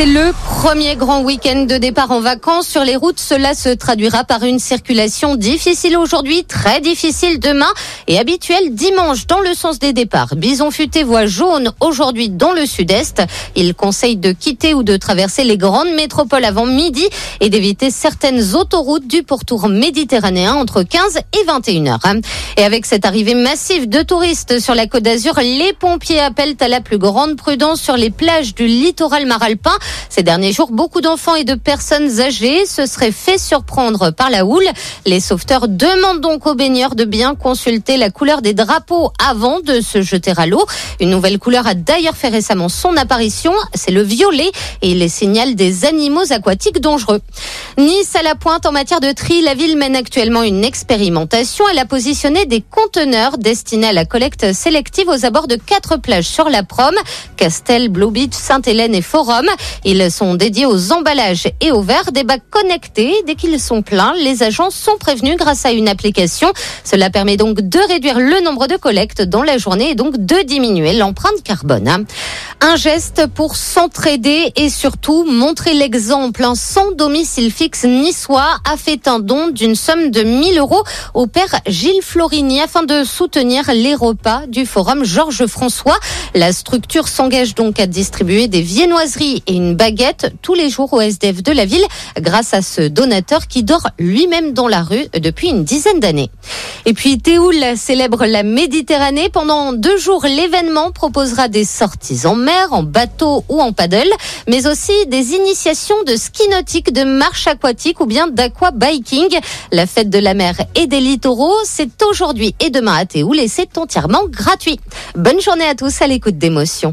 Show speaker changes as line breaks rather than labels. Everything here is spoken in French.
C'est le premier grand week-end de départ en vacances sur les routes. Cela se traduira par une circulation difficile aujourd'hui, très difficile demain et habituelle dimanche dans le sens des départs. Bison futé voie jaune aujourd'hui dans le sud-est. Il conseille de quitter ou de traverser les grandes métropoles avant midi et d'éviter certaines autoroutes du pourtour méditerranéen entre 15 et 21 heures. Et avec cette arrivée massive de touristes sur la Côte d'Azur, les pompiers appellent à la plus grande prudence sur les plages du littoral maralpin. Ces derniers jours, beaucoup d'enfants et de personnes âgées se seraient fait surprendre par la houle. Les sauveteurs demandent donc aux baigneurs de bien consulter la couleur des drapeaux avant de se jeter à l'eau. Une nouvelle couleur a d'ailleurs fait récemment son apparition, c'est le violet et il les signale des animaux aquatiques dangereux. Nice à la pointe en matière de tri, la ville mène actuellement une expérimentation. Elle a positionné des conteneurs destinés à la collecte sélective aux abords de quatre plages sur la Prom, Castel, Blue Beach, Sainte-Hélène et Forum. Ils sont dédiés aux emballages et aux verres, des bacs connectés. Dès qu'ils sont pleins, les agents sont prévenus grâce à une application. Cela permet donc de réduire le nombre de collectes dans la journée et donc de diminuer l'empreinte carbone. Un geste pour s'entraider et surtout montrer l'exemple. Un sans domicile fixe niçois a fait un don d'une somme de 1000 euros au père Gilles Florini afin de soutenir les repas du forum Georges François. La structure s'engage donc à distribuer des viennoiseries et une baguette tous les jours au SDF de la ville grâce à ce donateur qui dort lui-même dans la rue depuis une dizaine d'années. Et puis Théoul célèbre la Méditerranée. Pendant deux jours, l'événement proposera des sorties en mer, en bateau ou en paddle, mais aussi des initiations de ski nautique, de marche aquatique ou bien d'aquabiking. La fête de la mer et des littoraux, c'est aujourd'hui et demain à Théoul et c'est entièrement gratuit. Bonne journée à tous à l'écoute d'émotions.